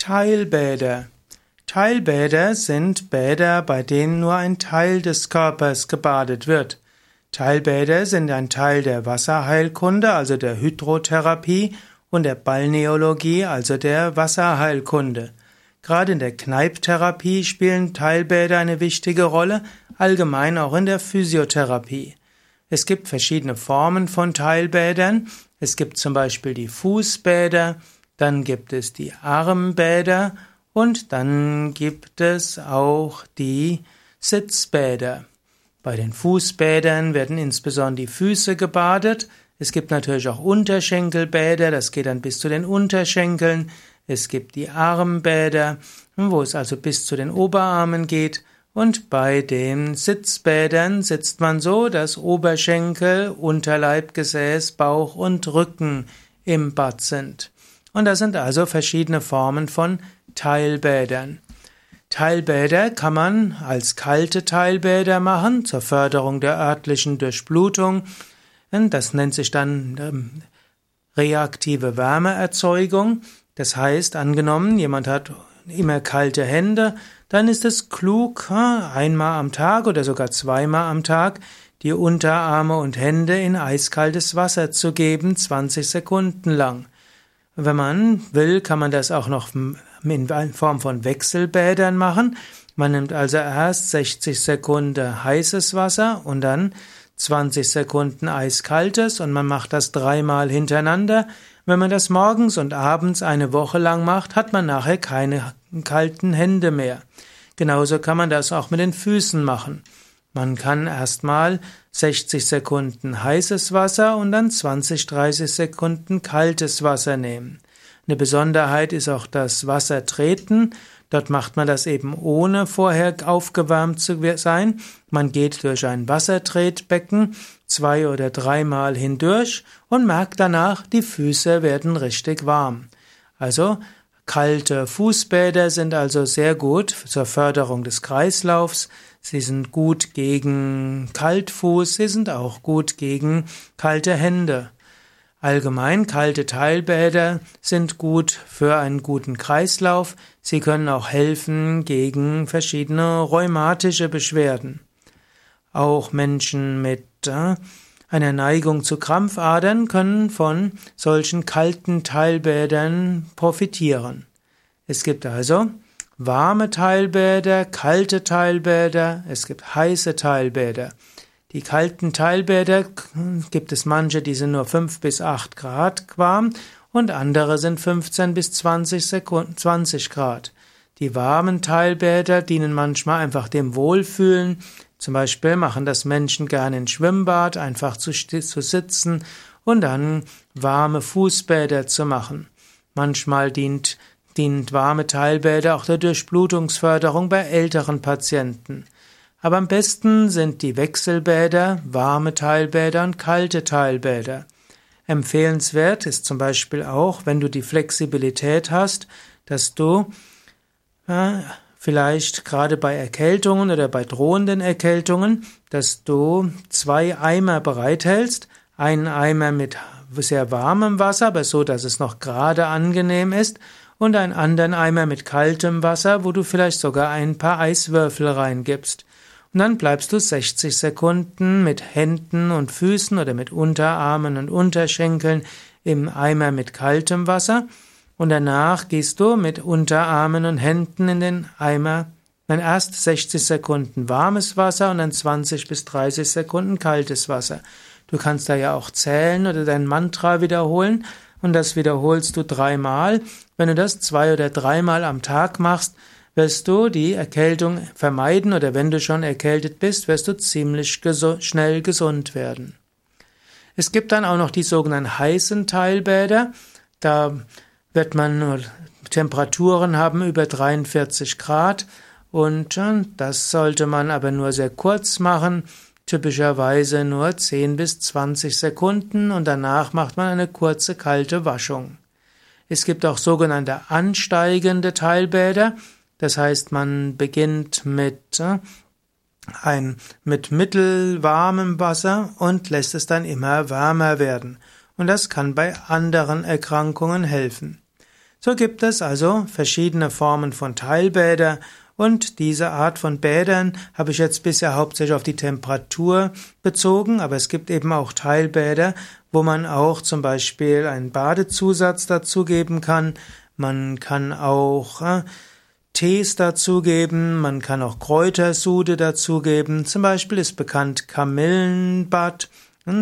Teilbäder. Teilbäder sind Bäder, bei denen nur ein Teil des Körpers gebadet wird. Teilbäder sind ein Teil der Wasserheilkunde, also der Hydrotherapie, und der Balneologie, also der Wasserheilkunde. Gerade in der Kneiptherapie spielen Teilbäder eine wichtige Rolle, allgemein auch in der Physiotherapie. Es gibt verschiedene Formen von Teilbädern. Es gibt zum Beispiel die Fußbäder, dann gibt es die Armbäder und dann gibt es auch die Sitzbäder. Bei den Fußbädern werden insbesondere die Füße gebadet. Es gibt natürlich auch Unterschenkelbäder, das geht dann bis zu den Unterschenkeln. Es gibt die Armbäder, wo es also bis zu den Oberarmen geht. Und bei den Sitzbädern sitzt man so, dass Oberschenkel, Unterleibgesäß, Bauch und Rücken im Bad sind. Und das sind also verschiedene Formen von Teilbädern. Teilbäder kann man als kalte Teilbäder machen zur Förderung der örtlichen Durchblutung. Das nennt sich dann ähm, reaktive Wärmeerzeugung. Das heißt, angenommen, jemand hat immer kalte Hände, dann ist es klug, einmal am Tag oder sogar zweimal am Tag die Unterarme und Hände in eiskaltes Wasser zu geben, 20 Sekunden lang. Wenn man will, kann man das auch noch in Form von Wechselbädern machen. Man nimmt also erst 60 Sekunden heißes Wasser und dann 20 Sekunden eiskaltes und man macht das dreimal hintereinander. Wenn man das morgens und abends eine Woche lang macht, hat man nachher keine kalten Hände mehr. Genauso kann man das auch mit den Füßen machen. Man kann erstmal 60 Sekunden heißes Wasser und dann 20, 30 Sekunden kaltes Wasser nehmen. Eine Besonderheit ist auch das Wassertreten. Dort macht man das eben ohne vorher aufgewärmt zu sein. Man geht durch ein Wassertretbecken zwei oder dreimal hindurch und merkt danach, die Füße werden richtig warm. Also kalte Fußbäder sind also sehr gut zur Förderung des Kreislaufs. Sie sind gut gegen Kaltfuß, sie sind auch gut gegen kalte Hände. Allgemein kalte Teilbäder sind gut für einen guten Kreislauf. Sie können auch helfen gegen verschiedene rheumatische Beschwerden. Auch Menschen mit äh, einer Neigung zu Krampfadern können von solchen kalten Teilbädern profitieren. Es gibt also warme Teilbäder, kalte Teilbäder, es gibt heiße Teilbäder. Die kalten Teilbäder gibt es manche, die sind nur 5 bis 8 Grad warm und andere sind 15 bis 20, Sekunden, 20 Grad. Die warmen Teilbäder dienen manchmal einfach dem Wohlfühlen. Zum Beispiel machen das Menschen gerne in Schwimmbad, einfach zu, zu sitzen und dann warme Fußbäder zu machen. Manchmal dient dient warme Teilbäder auch der Durchblutungsförderung bei älteren Patienten. Aber am besten sind die Wechselbäder, warme Teilbäder und kalte Teilbäder. Empfehlenswert ist zum Beispiel auch, wenn du die Flexibilität hast, dass du äh, vielleicht gerade bei Erkältungen oder bei drohenden Erkältungen, dass du zwei Eimer bereithältst, einen Eimer mit sehr warmem Wasser, aber so, dass es noch gerade angenehm ist, und einen anderen Eimer mit kaltem Wasser, wo du vielleicht sogar ein paar Eiswürfel reingibst. Und dann bleibst du 60 Sekunden mit Händen und Füßen oder mit Unterarmen und Unterschenkeln im Eimer mit kaltem Wasser und danach gehst du mit Unterarmen und Händen in den Eimer. Dann erst 60 Sekunden warmes Wasser und dann 20 bis 30 Sekunden kaltes Wasser. Du kannst da ja auch zählen oder dein Mantra wiederholen und das wiederholst du dreimal. Wenn du das zwei oder dreimal am Tag machst, wirst du die Erkältung vermeiden oder wenn du schon erkältet bist, wirst du ziemlich gesu schnell gesund werden. Es gibt dann auch noch die sogenannten heißen Teilbäder. Da wird man nur Temperaturen haben über 43 Grad und das sollte man aber nur sehr kurz machen typischerweise nur 10 bis 20 Sekunden und danach macht man eine kurze kalte Waschung. Es gibt auch sogenannte ansteigende Teilbäder, das heißt man beginnt mit ein, mit mittelwarmem Wasser und lässt es dann immer wärmer werden. Und das kann bei anderen Erkrankungen helfen. So gibt es also verschiedene Formen von Teilbäder und diese Art von Bädern habe ich jetzt bisher hauptsächlich auf die Temperatur bezogen, aber es gibt eben auch Teilbäder, wo man auch zum Beispiel einen Badezusatz dazugeben kann. Man kann auch äh, Tees dazugeben, man kann auch Kräutersude dazugeben. Zum Beispiel ist bekannt Kamillenbad.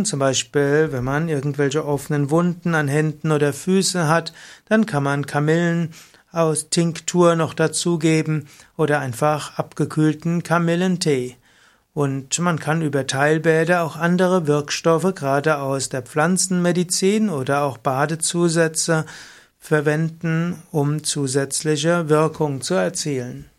Zum Beispiel, wenn man irgendwelche offenen Wunden an Händen oder Füßen hat, dann kann man Kamillen aus Tinktur noch dazugeben oder einfach abgekühlten Kamillentee. Und man kann über Teilbäder auch andere Wirkstoffe, gerade aus der Pflanzenmedizin oder auch Badezusätze verwenden, um zusätzliche Wirkung zu erzielen.